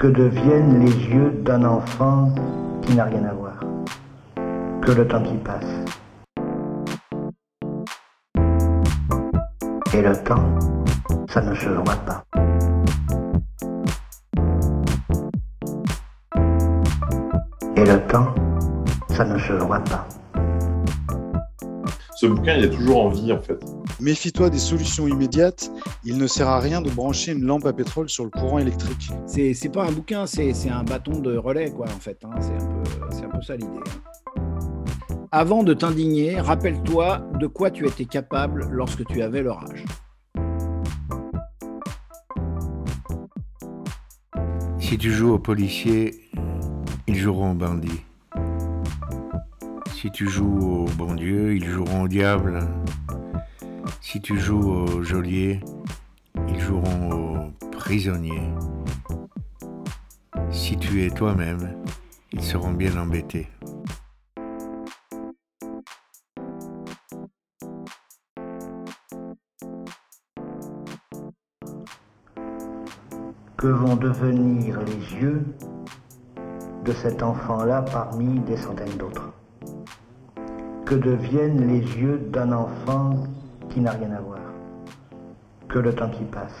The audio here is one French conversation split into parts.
Que deviennent les yeux d'un enfant qui n'a rien à voir Que le temps qui passe. Et le temps, ça ne se voit pas. Et le temps, ça ne se voit pas. Ce bouquin, il est toujours en vie, en fait. Méfie-toi des solutions immédiates. Il ne sert à rien de brancher une lampe à pétrole sur le courant électrique. C'est, c'est pas un bouquin, c'est, c'est un bâton de relais, quoi, en fait. hein. C'est, un peu, c'est un peu ça l'idée. Avant de t'indigner, rappelle-toi de quoi tu étais capable lorsque tu avais leur âge. Si tu joues au policier, ils joueront au bandit. Si tu joues au bon Dieu, ils joueront au diable. Si tu joues au geôlier, ils joueront au prisonnier. Si tu es toi-même, ils seront bien embêtés. Que vont devenir les yeux de cet enfant-là parmi des centaines d'autres? Que deviennent les yeux d'un enfant qui n'a rien à voir Que le temps qui passe.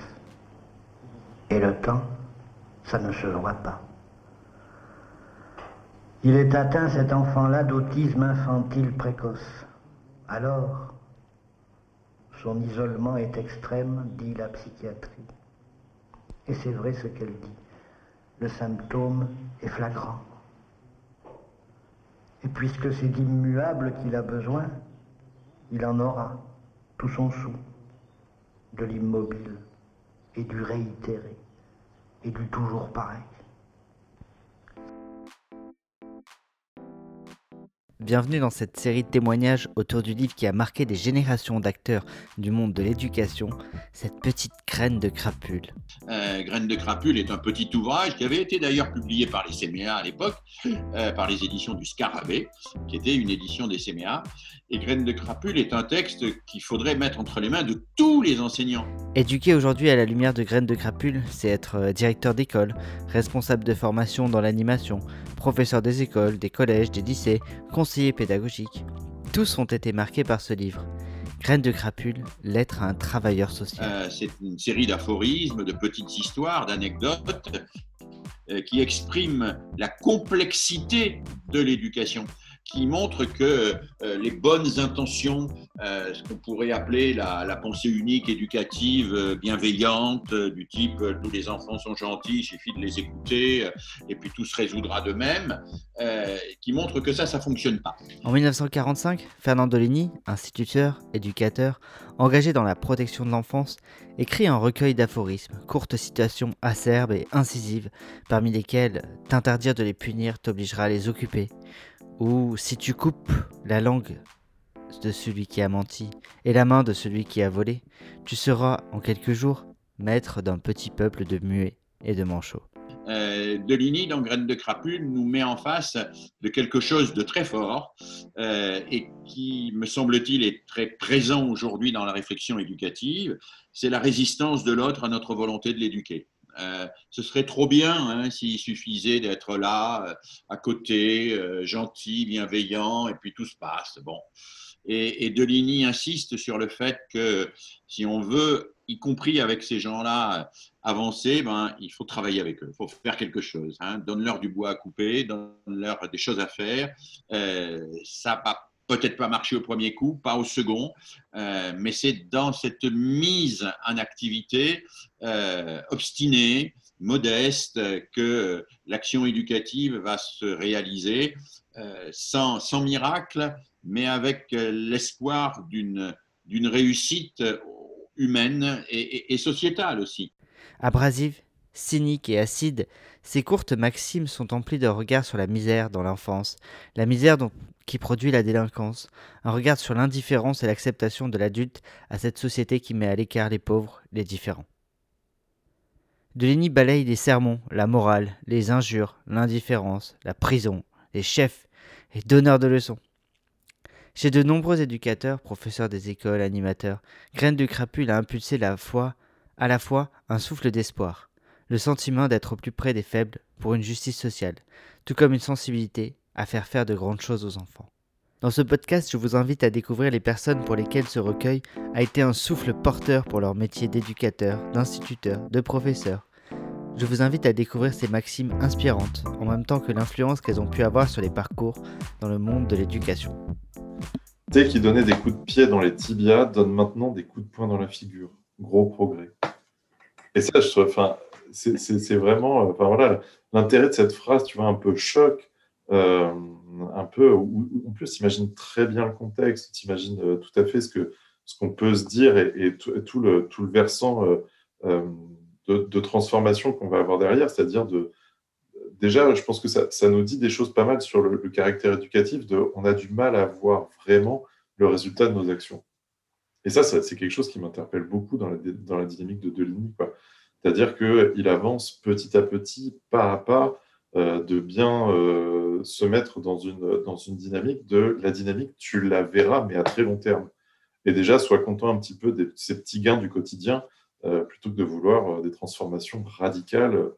Et le temps, ça ne se voit pas. Il est atteint, cet enfant-là, d'autisme infantile précoce. Alors, son isolement est extrême, dit la psychiatrie. Et c'est vrai ce qu'elle dit. Le symptôme est flagrant. Et puisque c'est d'immuable qu'il a besoin, il en aura tout son sou, de l'immobile et du réitéré et du toujours pareil. Bienvenue dans cette série de témoignages autour du livre qui a marqué des générations d'acteurs du monde de l'éducation, cette petite graine de crapule. Euh, Graines de crapule est un petit ouvrage qui avait été d'ailleurs publié par les CMA à l'époque, euh, par les éditions du Scarabée, qui était une édition des CMA. Et Graines de crapule est un texte qu'il faudrait mettre entre les mains de tous les enseignants. Éduquer aujourd'hui à la lumière de graines de crapule, c'est être euh, directeur d'école, responsable de formation dans l'animation, professeur des écoles, des collèges, des lycées, conseiller pédagogique. Tous ont été marqués par ce livre. Graines de crapule, lettre à un travailleur social. Euh, c'est une série d'aphorismes, de petites histoires, d'anecdotes euh, qui expriment la complexité de l'éducation, qui montrent que euh, les bonnes intentions, euh, ce qu'on pourrait appeler la, pensée unique éducative euh, bienveillante, du type tous les enfants sont gentils, il suffit de les écouter et puis tout se résoudra d'eux-mêmes, euh, qui montrent que ça, ça fonctionne pas. En 1945, Fernand Deligny, instituteur, éducateur, engagé dans la protection de l'enfance, écrit un recueil d'aphorismes, courtes citations acerbes et incisives, parmi lesquelles T'interdire de les punir t'obligera à les occuper, ou Si tu coupes la langue de celui qui a menti et la main de celui qui a volé, tu seras en quelques jours maître d'un petit peuple de muets et de manchots. Euh, dans Graines de crapule, nous met en face de quelque chose de très fort euh, et qui, me semble-t-il, est très présent aujourd'hui dans la réflexion éducative. C'est la résistance de l'autre à notre volonté de l'éduquer. Euh, ce serait trop bien hein, s'il suffisait d'être là, euh, à côté, euh, gentil, bienveillant, et puis tout se passe. Bon. Et, Deligny insiste sur le fait que si on veut, y compris avec ces gens-là, avancer, ben, il faut travailler avec eux, il faut faire quelque chose. Hein. Donne-leur du bois à couper, donne-leur des choses à faire. Ça va peut-être pas marcher au premier coup, pas au second, euh, mais c'est dans cette mise en activité euh, obstinée, modeste, que l'action éducative va se réaliser euh, sans, miracle, mais avec l'espoir d'une réussite humaine et sociétale aussi. Abrasive, cynique et acide, ces courtes maximes sont emplies de regards sur la misère dans l'enfance, la misère qui produit la délinquance, un regard sur l'indifférence et l'acceptation de l'adulte à cette société qui met à l'écart les pauvres, les différents. Deligny balaye les sermons, la morale, les injures, l'indifférence, la prison, les chefs et donneurs de leçons. Chez de nombreux éducateurs, professeurs des écoles, animateurs, Graine de Crapule a impulsé la foi, à la fois un souffle d'espoir, le sentiment d'être au plus près des faibles pour une justice sociale, tout comme une sensibilité à faire faire de grandes choses aux enfants. Dans ce podcast, je vous invite à découvrir les personnes pour lesquelles ce recueil a été un souffle porteur pour leur métier d'éducateur, d'instituteur, de professeur. Je vous invite à découvrir ces maximes inspirantes, en même temps que l'influence qu'elles ont pu avoir sur les parcours dans le monde de l'éducation. T qui donnait des coups de pied dans les tibias donne maintenant des coups de poing dans la figure. Gros progrès. Et ça, je trouve, c'est vraiment, enfin voilà, l'intérêt de cette phrase, tu vois, un peu choc, euh, un peu, en plus, t'imagines très bien le contexte, t'imagines euh, tout à fait ce que ce qu'on peut se dire et, tout, le, tout le versant euh, de, transformation qu'on va avoir derrière, c'est-à-dire de déjà, je pense que ça, ça, nous dit des choses pas mal sur le, caractère éducatif. De, on a du mal à voir vraiment le résultat de nos actions. Et ça, c'est quelque chose qui m'interpelle beaucoup dans la, dans la dynamique de Deligny. C'est-à-dire qu'il avance petit à petit, pas à pas, euh, de bien euh, se mettre dans une, dynamique de la dynamique, tu la verras, mais à très long terme. Et déjà, sois content un petit peu de ces petits gains du quotidien, euh, plutôt que de vouloir des transformations radicales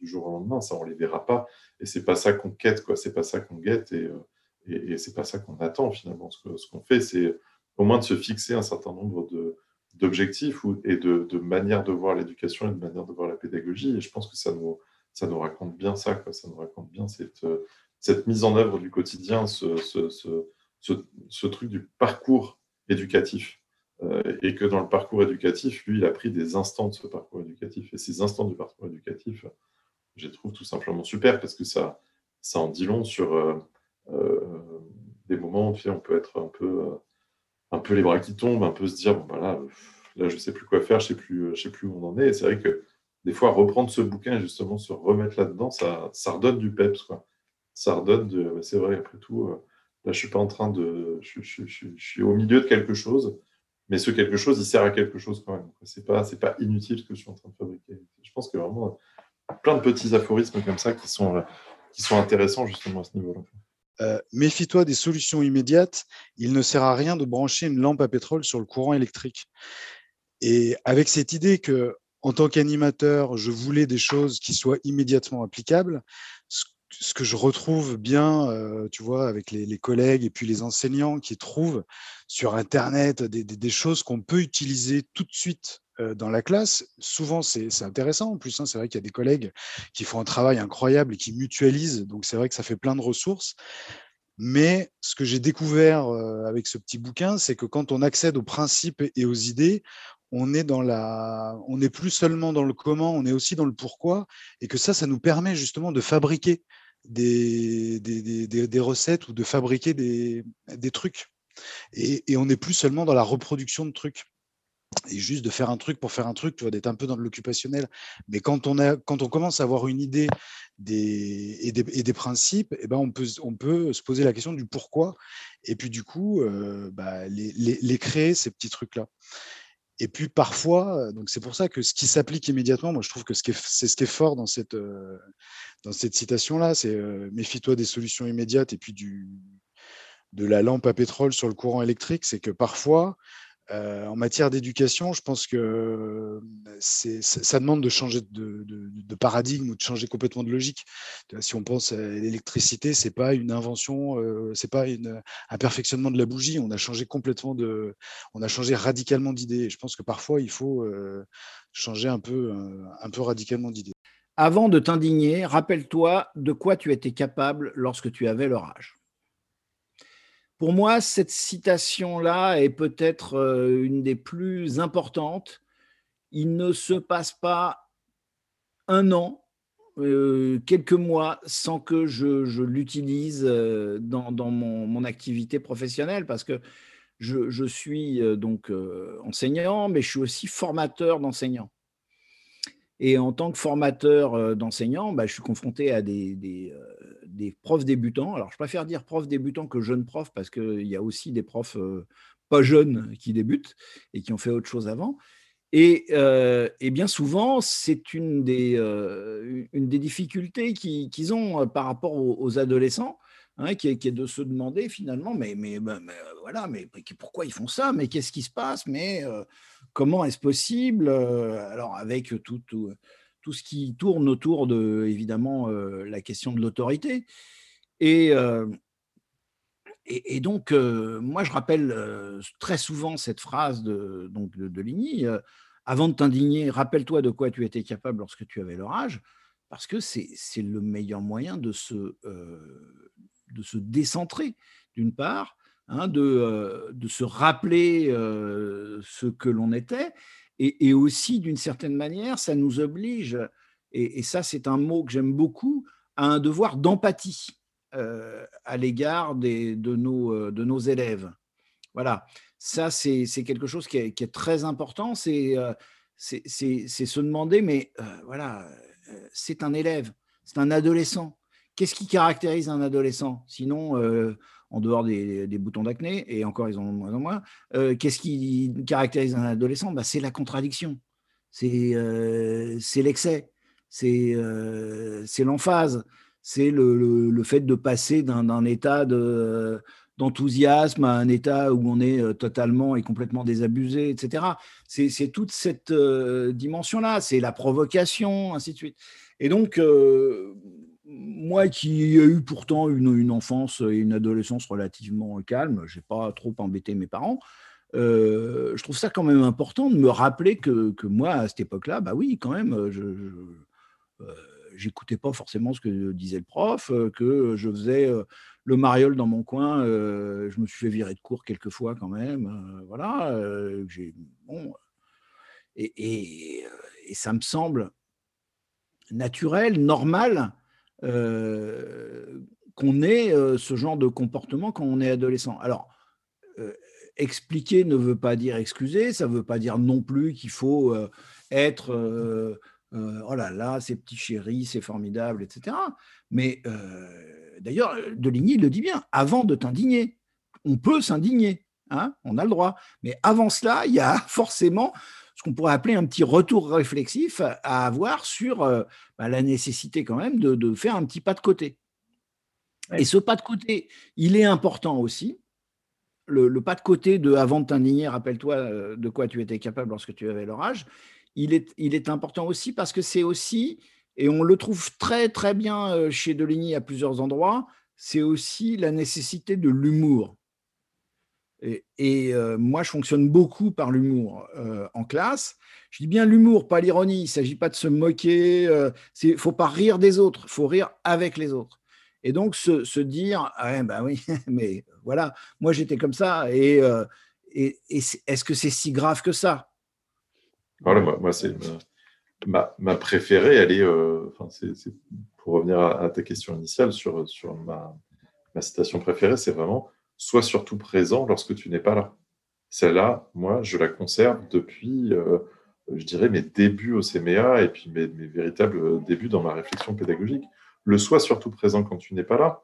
du jour au lendemain. Ça, on ne les verra pas. Et c'est pas ça qu'on quête, quoi. C'est pas ça qu'on guette et, et, et c'est pas ça qu'on attend finalement. Ce qu'on fait, c'est au moins de se fixer un certain nombre de, d'objectifs et de, de manières de voir l'éducation et de manière de voir la pédagogie. Et je pense que ça nous, ça nous raconte bien ça, quoi. ça nous raconte bien cette, euh, cette mise en œuvre du quotidien, ce, ce, ce, ce truc du parcours éducatif. Euh, et que dans le parcours éducatif, lui, il a pris des instants de ce parcours éducatif. Et ces instants du parcours éducatif, je les trouve tout simplement super parce que ça, ça en dit long sur euh, des moments où on peut être un peu, un peu les bras qui tombent, un peu se dire, bon, bah là, là, je sais plus quoi faire, je sais plus, je sais plus où on en est. Et c'est vrai que des fois, reprendre ce bouquin et justement se remettre là-dedans, ça, ça redonne du peps. Quoi. Ça redonne de. C'est vrai, après tout, euh, là, je suis pas en train de. Je, suis au milieu de quelque chose, mais ce quelque chose, il sert à quelque chose quand même. C'est pas, c'est pas inutile ce que je suis en train de fabriquer. Je pense a vraiment plein de petits aphorismes comme ça qui sont, qui sont intéressants justement à ce niveau-là. Euh, méfie-toi des solutions immédiates. Il ne sert à rien de brancher une lampe à pétrole sur le courant électrique. Et avec cette idée que en tant qu'animateur, je voulais des choses qui soient immédiatement applicables. Ce que je retrouve bien, euh, tu vois, avec les, collègues et puis les enseignants qui trouvent sur Internet des, choses qu'on peut utiliser tout de suite euh, dans la classe. Souvent, c'est intéressant. En plus, hein, c'est vrai qu'il y a des collègues qui font un travail incroyable et qui mutualisent. Donc, c'est vrai que ça fait plein de ressources. Mais ce que j'ai découvert euh, avec ce petit bouquin, c'est que quand on accède aux principes et aux idées, on est n'est plus seulement dans le comment, on est aussi dans le pourquoi, et que ça, ça nous permet justement de fabriquer des, recettes ou de fabriquer des, trucs. Et, on n'est plus seulement dans la reproduction de trucs. Et juste de faire un truc pour faire un truc, tu vois, d'être un peu dans l'occupationnel. Mais quand on, commence à avoir une idée des, et, des, principes, eh ben on, peut, on se poser la question du pourquoi. Et puis du coup, euh, bah, les, les, créer, ces petits trucs-là. Et puis parfois, donc c'est pour ça que ce qui s'applique immédiatement, moi je trouve que c'est ce qui est fort dans cette, dans cette citation-là, c'est méfie-toi des solutions immédiates et puis du, de la lampe à pétrole sur le courant électrique, c'est que parfois, en matière d'éducation, je pense que ça demande de changer de, paradigme ou de changer complètement de logique. Si on pense à l'électricité, c'est pas une invention, euh, c'est pas un perfectionnement de la bougie. On a changé complètement de, on a changé radicalement d'idée. Je pense que parfois il faut changer un peu, un peu radicalement d'idée. Avant de t'indigner, rappelle-toi de quoi tu étais capable lorsque tu avais leur âge. Pour moi, cette citation-là est peut-être euh, une des plus importantes. Il ne se passe pas un an, euh, quelques mois sans que je, l'utilise euh, dans, mon, activité professionnelle parce que je, suis donc enseignant, mais je suis aussi formateur d'enseignants. Et en tant que formateur d'enseignants, bah, je suis confronté à des, des profs débutants. Alors, je préfère dire profs débutants que jeunes profs parce qu'il y a aussi des profs euh, pas jeunes qui débutent et qui ont fait autre chose avant. Et, euh, bien souvent, c'est une, des, euh, une des difficultés qu'ils ont par rapport aux, adolescents, hein, qui, est, de se demander finalement, mais, mais, voilà, mais pourquoi ils font ça? Mais qu'est-ce qui se passe? Mais comment est-ce possible? Alors, avec tout ce qui tourne autour de, évidemment, la question de l'autorité. Et, et, donc, moi, je rappelle très souvent cette phrase de, donc de, Ligny avant de t'indigner, rappelle-toi de quoi tu étais capable lorsque tu avais leur âge, parce que c'est le meilleur moyen de se, de se décentrer, d'une part, hein, de, de, se rappeler ce que l'on était, et, aussi, d'une certaine manière, ça nous oblige, et, ça c'est un mot que j'aime beaucoup, à un devoir d'empathie à l'égard de, nos, de nos élèves. Voilà, ça, c'est quelque chose qui est, très important. C'est se demander, mais voilà, c'est un élève, c'est un adolescent. Qu'est-ce qui caractérise un adolescent? Sinon, en dehors des, boutons d'acné, et encore ils en ont moins en moins, qu'est-ce qui caractérise un adolescent? Bah, C'est la contradiction, c'est l'excès, c'est l'emphase, c'est le, fait de passer d'un état de d'enthousiasme à un état où on est euh, totalement et complètement désabusé, etc. C'est toute cette euh, dimension-là, c'est la provocation, ainsi de suite. Et donc, euh, moi qui ai eu pourtant une, enfance et une adolescence relativement calme, je n'ai pas trop embêté mes parents, je trouve ça quand même important de me rappeler que, moi, à cette époque-là, bah oui, quand même, je, j'écoutais pas forcément ce que disait le prof, que je faisais le mariole dans mon coin, euh, je me suis fait virer de cours quelques fois quand même. Euh, voilà. Euh, bon, et, ça me semble naturel, normal qu'on ait ce genre de comportement quand on est adolescent. Alors, expliquer ne veut pas dire excuser, ça ne veut pas dire non plus qu'il faut être oh là là, ces petits chéris, c'est formidable, etc. Mais d'ailleurs, Deligny le dit bien, avant de t'indigner, on peut s'indigner, hein, on a le droit. Mais avant cela, il y a forcément ce qu'on pourrait appeler un petit retour réflexif à avoir sur bah, la nécessité quand même de, faire un petit pas de côté. Et ce pas de côté, il est important aussi. Le, le pas de côté de avant de t'indigner, rappelle-toi de quoi tu étais capable lorsque tu avais leur âge, il est, il est important aussi parce que c'est aussi et on le trouve très très bien chez Deligny à plusieurs endroits, c'est aussi la nécessité de l'humour. Et, moi, je fonctionne beaucoup par l'humour en classe. Je dis bien l'humour, pas l'ironie. Il ne s'agit pas de se moquer. Il ne faut pas rire des autres. Il faut rire avec les autres. Et donc, se, dire, ah, ben oui, mais voilà, moi j'étais comme ça. Et, est-ce que c'est si grave que ça? Voilà, moi, moi c'est ma, préférée, elle est, euh, pour revenir à, ta question initiale sur, ma citation préférée, c'est vraiment sois surtout présent lorsque tu n'es pas là. Celle-là, moi, je la conserve depuis, euh, je dirais, mes débuts au CMA et puis mes, véritables débuts dans ma réflexion pédagogique. Le sois surtout présent quand tu n'es pas là,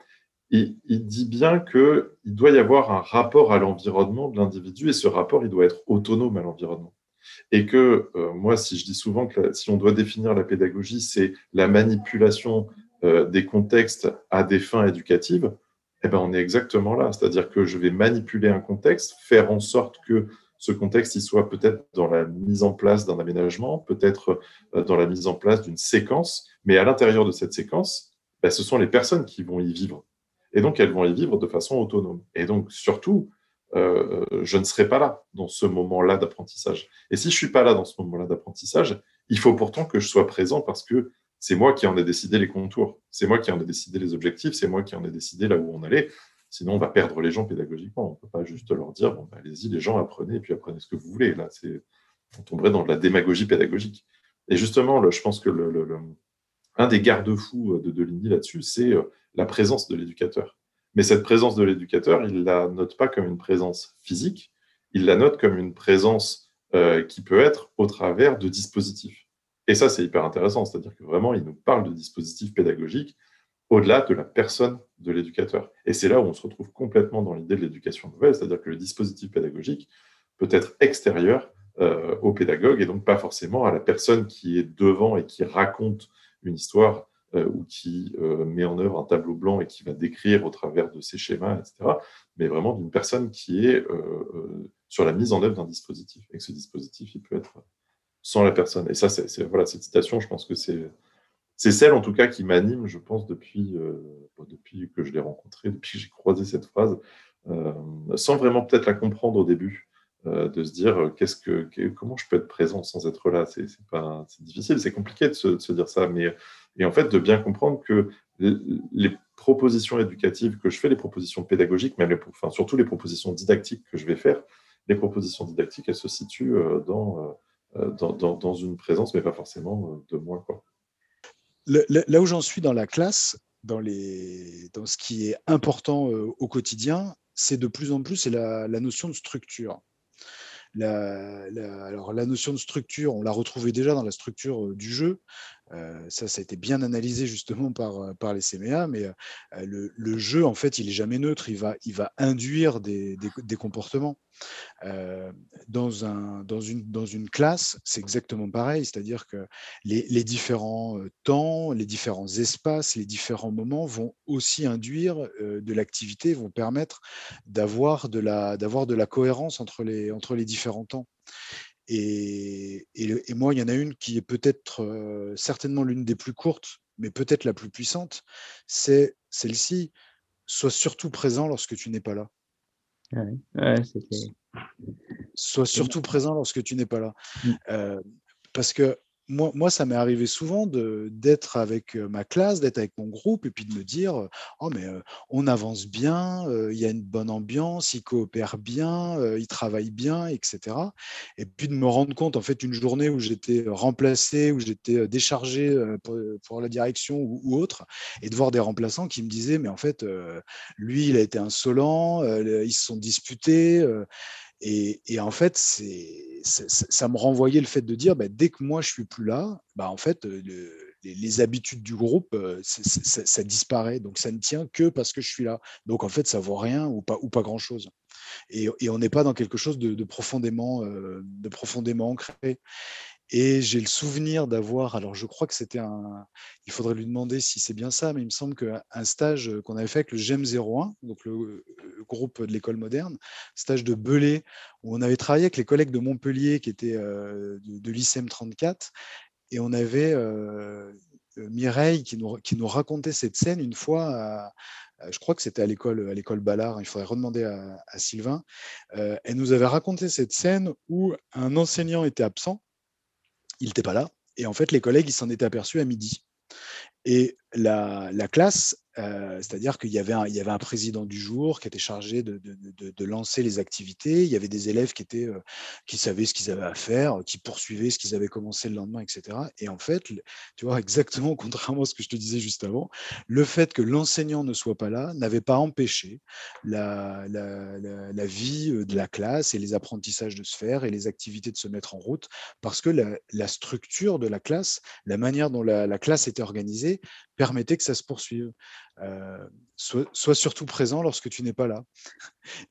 il, dit bien qu'il doit y avoir un rapport à l'environnement de l'individu et ce rapport, il doit être autonome à l'environnement. Et que euh, moi, si je dis souvent que si on doit définir la pédagogie, c'est la manipulation euh, des contextes à des fins éducatives, eh ben, on est exactement là. C'est-à-dire que je vais manipuler un contexte, faire en sorte que ce contexte il soit peut-être dans la mise en place d'un aménagement, peut-être euh, dans la mise en place d'une séquence, mais à l'intérieur de cette séquence, ben, ce sont les personnes qui vont y vivre. Et donc, elles vont y vivre de façon autonome. Et donc, surtout, euh, je ne serai pas là dans ce moment-là d'apprentissage. Et si je suis pas là dans ce moment-là d'apprentissage, il faut pourtant que je sois présent parce que c'est moi qui en ai décidé les contours, c'est moi qui en ai décidé les objectifs, c'est moi qui en ai décidé là où on allait. Sinon, on va perdre les gens pédagogiquement. On ne peut pas juste leur dire, bon, bah, allez-y, les gens, apprenez, et puis apprenez ce que vous voulez. Là, c'est, on tomberait dans de la démagogie pédagogique. Et justement, je pense que le, un des garde-fous de Deligny là-dessus, c'est euh, la présence de l'éducateur. Mais cette présence de l'éducateur, il la note pas comme une présence physique, il la note comme une présence euh, qui peut être au travers de dispositifs. Et ça, c'est hyper intéressant, c'est-à-dire que vraiment, il nous parle de dispositifs pédagogiques au-delà de la personne de l'éducateur. Et c'est là où on se retrouve complètement dans l'idée de l'éducation nouvelle, c'est-à-dire que le dispositif pédagogique peut être extérieur euh, au pédagogue et donc pas forcément à la personne qui est devant et qui raconte une histoire euh, ou qui euh, met en œuvre un tableau blanc et qui va décrire au travers de ces schémas, etc., mais vraiment d'une personne qui est sur la mise en œuvre d'un dispositif. Et que ce dispositif, il peut être sans la personne. Et ça, c'est voilà, cette citation, je pense que c'est celle en tout cas qui m'anime, je pense, depuis, euh, depuis que je l'ai rencontrée, depuis que j'ai croisé cette phrase, euh, sans vraiment peut-être la comprendre au début, euh, de se dire qu'est-ce que, comment je peux être présent sans être là? C'est difficile, c'est compliqué de se, dire ça, mais et en fait de bien comprendre que les propositions éducatives que je fais, les propositions pédagogiques, enfin, surtout les propositions didactiques que je vais faire, les propositions didactiques, elles se situent dans, dans, dans, une présence, mais pas forcément de moi. Là où j'en suis dans la classe, dans, ce qui est important euh, au quotidien, c'est de plus en plus c'est la, notion de structure. La, alors la notion de structure, on l'a retrouvée déjà dans la structure euh, du jeu. Ça, ça a été bien analysé justement par, les CMA, mais le, jeu, en fait, il est jamais neutre. Il va, il va induire des, des comportements. Dans, un, dans, une, dans une classe, c'est exactement pareil, c'est-à-dire que les, différents euh, temps, les différents espaces, les différents moments vont aussi induire de l'activité, vont permettre d'avoir de, la, de la cohérence entre les, entre les différents temps. Et, et, moi, il y en a une qui est peut-être certainement l'une des plus courtes, mais peut-être la plus puissante, c'est celle-ci. Sois surtout présent lorsque tu n'es pas là. Sois surtout présent lorsque tu n'es pas là. Mmh. Euh, parce que moi, ça m'est arrivé souvent d'être avec euh, ma classe, d'être avec mon groupe et puis de me dire Oh, mais euh, on avance bien, il y a une bonne ambiance, ils coopèrent bien, ils travaillent bien, etc. Et puis de me rendre compte, en fait, une journée où j'étais remplacé, où j'étais déchargé pour, la direction ou, autre, et de voir des remplaçants qui me disaient Mais en fait, lui, il a été insolent, ils se sont disputés. Et, en fait, ça me renvoyait le fait de dire, bah, dès que moi je suis plus là, bah, en fait, les, habitudes du groupe, ça, disparaît. Donc ça ne tient que parce que je suis là. Donc en fait, ça vaut rien ou pas, ou pas grand chose. Et, on n'est pas dans quelque chose de, de profondément ancré. Et j'ai le souvenir d'avoir, alors je crois que c'était un, il faudrait lui demander si c'est bien ça, mais il me semble qu'un stage qu'on avait fait avec le GEM 01, donc le, groupe de l'école moderne, stage de Belay, où on avait travaillé avec les collègues de Montpellier qui étaient euh, de, l'ICM 34, et on avait euh, Mireille qui nous, qui nous racontait cette scène une fois je crois que c'était à l'école à l'école Ballard, il faudrait redemander à, Sylvain. Euh, elle nous avait raconté cette scène où un enseignant était absent il n'était pas là. Et en fait, les collègues, ils s'en étaient aperçus à midi. Et la, classe, euh, c'est-à-dire qu'il y, avait un, président du jour qui était chargé de, lancer les activités, il y avait des élèves qui, étaient, euh, qui savaient ce qu'ils avaient à faire, qui poursuivaient ce qu'ils avaient commencé le lendemain, etc. Et en fait, tu vois, exactement contrairement à ce que je te disais juste avant, le fait que l'enseignant ne soit pas là n'avait pas empêché la, la, vie euh, de la classe et les apprentissages de se faire et les activités de se mettre en route, parce que la, structure de la classe, la manière dont la classe était organisée, permettait que ça se poursuive. Euh, sois, surtout présent lorsque tu n'es pas là.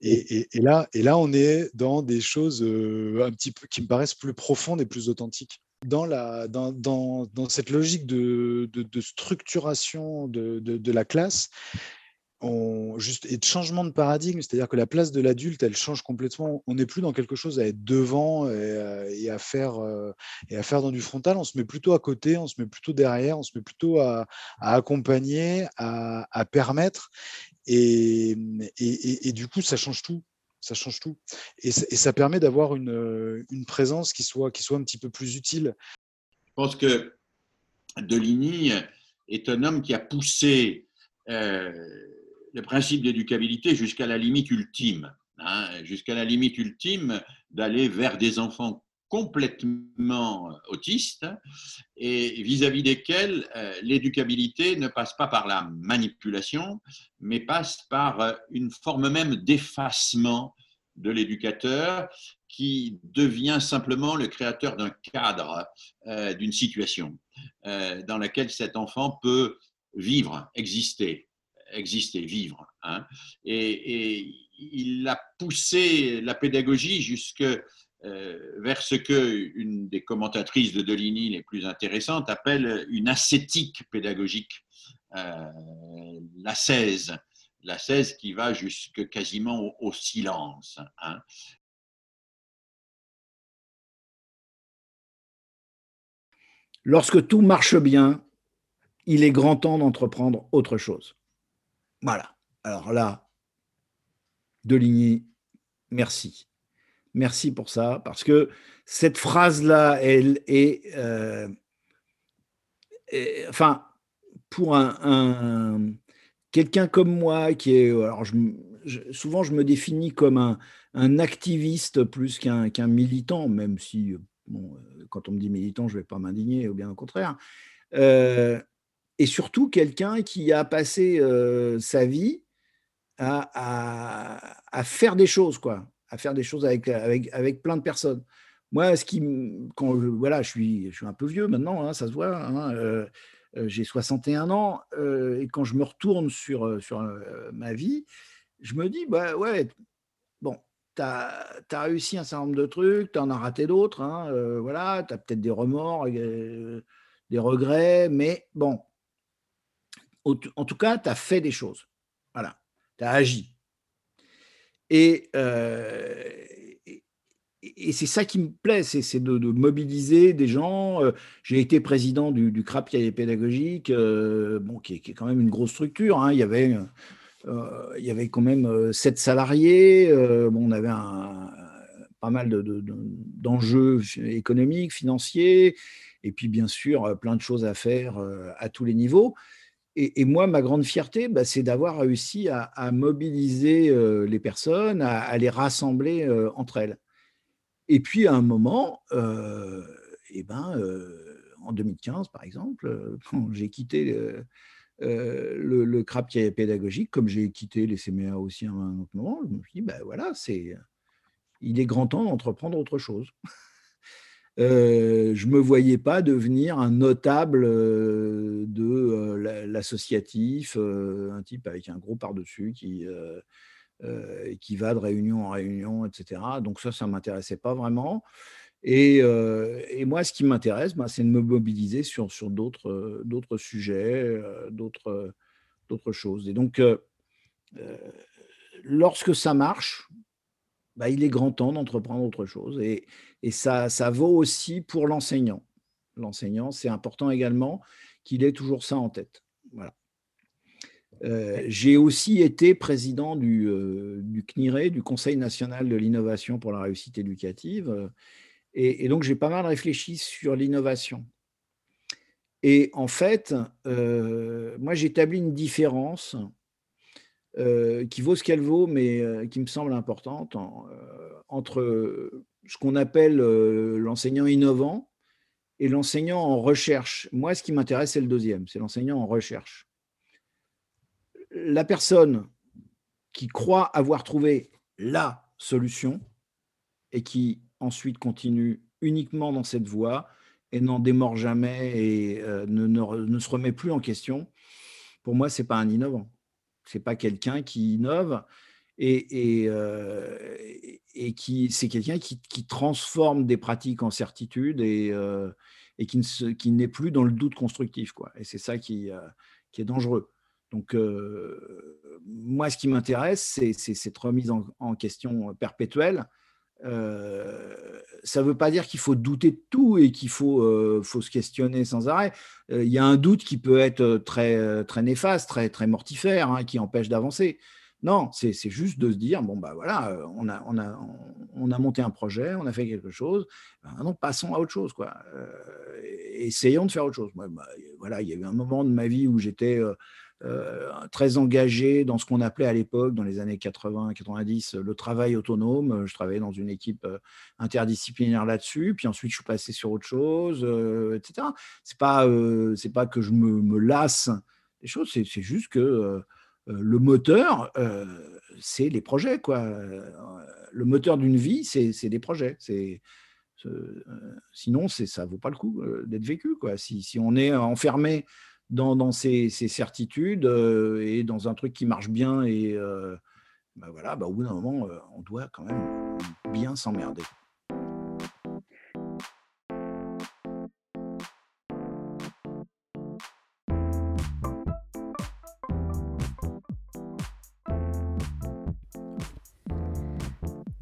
Et, là. et là, on est dans des choses euh, un petit peu qui me paraissent plus profondes et plus authentiques. Dans, la, dans, dans, dans cette logique de, de, structuration de, de, la classe, juste, et de changement de paradigme, c'est-à-dire que la place de l'adulte, elle change complètement. On n'est plus dans quelque chose à être devant et, euh, à faire, euh, et à faire dans du frontal, on se met plutôt à côté, on se met plutôt derrière, on se met plutôt à, accompagner, à, permettre. Et, et, du coup, ça change tout. Ça change tout. Et, ça permet d'avoir une, une, présence qui soit, qui soit un petit peu plus utile. Je pense que Deligny est un homme qui a poussé euh, le principe d'éducabilité jusqu'à la limite ultime, hein, jusqu'à la limite ultime d'aller vers des enfants complètement autistes et vis-à-vis desquels euh, l'éducabilité ne passe pas par la manipulation, mais passe par euh, une forme même d'effacement de l'éducateur qui devient simplement le créateur d'un cadre, euh, d'une situation dans laquelle cet enfant peut vivre, exister exister, vivre. Hein. Et, il a poussé la pédagogie jusque euh, vers ce que une des commentatrices de Deligny les plus intéressantes appelle une ascétique pédagogique, euh, la 16, la 16 qui va jusque quasiment au, silence. Hein. Lorsque tout marche bien, il est grand temps d'entreprendre autre chose. Voilà. Alors là, Deligny, merci. Merci pour ça, parce que cette phrase-là, elle est, euh, enfin, pour un, quelqu'un comme moi qui est, alors souvent je me définis comme un, activiste plus qu'un militant, même si, bon, quand on me dit militant, je ne vais pas m'indigner, ou bien au contraire. Euh, et surtout quelqu'un qui a passé euh, sa vie à, à, faire des choses, quoi, à faire des choses avec, avec, avec plein de personnes. Moi, ce qui, quand voilà, je suis, je suis un peu vieux maintenant, hein, ça se voit. Hein, euh, euh, j'ai 61 ans et quand je me retourne sur, sur ma vie, je me dis, bah ouais, bon, tu as, as, réussi un certain nombre de trucs, tu en as raté d'autres, hein, voilà, tu as peut-être des remords, des regrets, mais bon, en tout cas, tu as fait des choses. Voilà, tu as agi. Et, euh, et, c'est ça qui me plaît, c'est de, mobiliser des gens. Euh, j'ai été président du, du CRAP pédagogique, euh, bon, qui, est, quand même une grosse structure. Hein. Il, y avait, il y avait quand même sept salariés. bon, on avait pas mal d'enjeux de, économiques, financiers, et puis bien sûr plein de choses à faire à tous les niveaux. Et, moi, ma grande fierté, bah, c'est d'avoir réussi à, mobiliser euh, les personnes, à, les rassembler euh, entre elles. Et puis, à un moment, euh, eh ben, en 2015, par exemple, quand j'ai quitté le, le, pédagogique, comme j'ai quitté les CMA aussi à un autre moment, je me suis dit, ben voilà, c'est, il est grand temps d'entreprendre autre chose. Euh, je ne me voyais pas devenir un notable euh, de euh, l'associatif, un type avec un gros par-dessus qui, qui va de réunion en réunion, etc. Donc ça, ça ne m'intéressait pas vraiment. Et, moi, ce qui m'intéresse, bah, c'est de me mobiliser sur, sur d'autres sujets, d'autres choses. Et donc, lorsque ça marche, bah, il est grand temps d'entreprendre autre chose. Et, ça, ça vaut aussi pour l'enseignant. L'enseignant, c'est important également qu'il ait toujours ça en tête. Voilà. Euh, j'ai aussi été président du, euh, du, CNIRE, du Conseil national de l'innovation pour la réussite éducative. Et, donc, j'ai pas mal réfléchi sur l'innovation. Et en fait, euh, moi, j'établis une différence euh, qui vaut ce qu'elle vaut, mais qui me semble importante, entre ce qu'on appelle l'enseignant innovant et l'enseignant en recherche. Moi, ce qui m'intéresse, c'est le deuxième, c'est l'enseignant en recherche. La personne qui croit avoir trouvé la solution et qui ensuite continue uniquement dans cette voie et n'en démord jamais et ne, ne, se remet plus en question, pour moi, ce n'est pas un innovant c'est pas quelqu'un qui innove et, et, euh, et qui c'est quelqu'un qui, transforme des pratiques en certitude et, euh, qui, ne qui n'est plus dans le doute constructif quoi. Et c'est ça qui, euh, est dangereux. Donc moi, ce qui m'intéresse, c'est, cette remise en, question perpétuelle euh, ça ne veut pas dire qu'il faut douter de tout et qu'il faut, euh, se questionner sans arrêt. Euh, il y a un doute qui peut être très, très néfaste, très, très mortifère, hein, qui empêche d'avancer. Non, c'est juste de se dire, bon, bah voilà, on a, on, a, on a monté un projet, on a fait quelque chose, ben, passons à autre chose, quoi. essayons de faire autre chose. Bah, voilà, il y a eu un moment de ma vie où j'étais euh, très engagé dans ce qu'on appelait à l'époque, dans les années 80-90, le travail autonome. Je travaillais dans une équipe euh, interdisciplinaire là-dessus, puis ensuite je suis passé sur autre chose, euh, etc. C'est pas pas que je me, lasse des choses, c'est juste que le moteur, c'est les projets, quoi. Le moteur d'une vie, c'est des projets. C'est sinon, ça vaut pas le coup d'être vécu, quoi. Si, si on est enfermé dans, ces, certitudes euh, et dans un truc qui marche bien. Et euh, bah voilà, bah au bout d'un moment, euh, on doit quand même bien s'emmerder.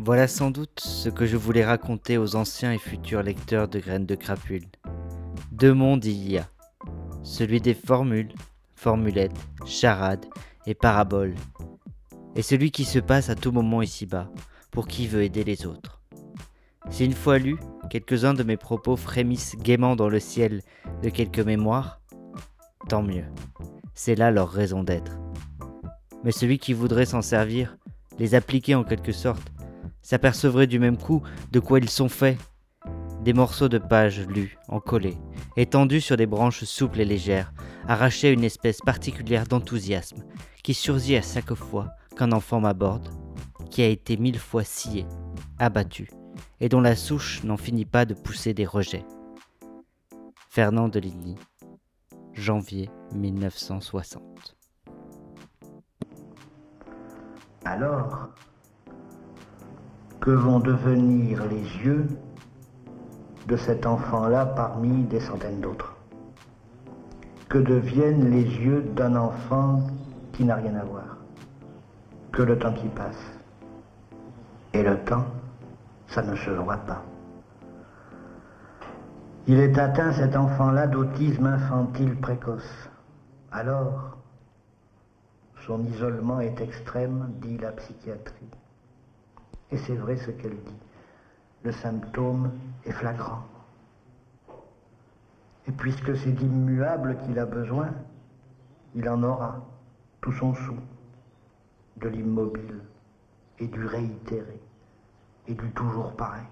Voilà sans doute ce que je voulais raconter aux anciens et futurs lecteurs de Graines de Crapule. Deux mondes il y a. Celui des formules, formulettes, charades et paraboles. Et celui qui se passe à tout moment ici-bas, pour qui veut aider les autres. Si une fois lu, quelques-uns de mes propos frémissent gaiement dans le ciel de quelques mémoires, tant mieux. C'est là leur raison d'être. Mais celui qui voudrait s'en servir, les appliquer en quelque sorte, s'apercevrait du même coup de quoi ils sont faits. Des morceaux de pages lus, encollés, étendus sur des branches souples et légères, arrachés à une espèce particulière d'enthousiasme qui surgit à chaque fois qu'un enfant m'aborde, qui a été mille fois scié, abattu, et dont la souche n'en finit pas de pousser des rejets. Fernand de Ligny, janvier 1960. Alors, que vont devenir les yeux de cet enfant-là parmi des centaines d'autres Que deviennent les yeux d'un enfant qui n'a rien à voir Que le temps qui passe. Et le temps, ça ne se voit pas. Il est atteint, cet enfant-là, d'autisme infantile précoce. Alors, son isolement est extrême, dit la psychiatrie. Et c'est vrai ce qu'elle dit. Le symptôme est flagrant. Et puisque c'est d'immuable qu'il a besoin, il en aura tout son sou, de l'immobile et du réitéré et du toujours pareil.